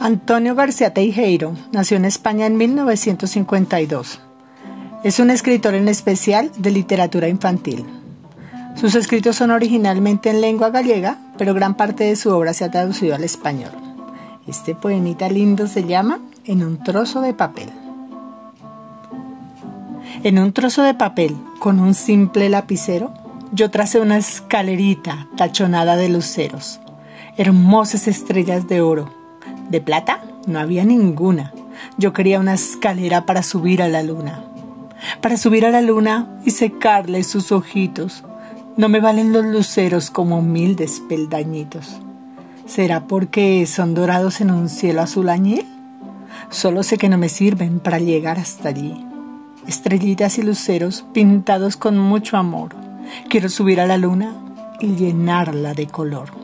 Antonio García Teijeiro nació en España en 1952. Es un escritor en especial de literatura infantil. Sus escritos son originalmente en lengua gallega, pero gran parte de su obra se ha traducido al español. Este poemita lindo se llama En un trozo de papel. En un trozo de papel, con un simple lapicero, yo tracé una escalerita tachonada de luceros, hermosas estrellas de oro de plata no había ninguna. Yo quería una escalera para subir a la luna. Para subir a la luna y secarle sus ojitos. No me valen los luceros como humildes peldañitos. ¿Será porque son dorados en un cielo azul añil? Solo sé que no me sirven para llegar hasta allí. Estrellitas y luceros pintados con mucho amor. Quiero subir a la luna y llenarla de color.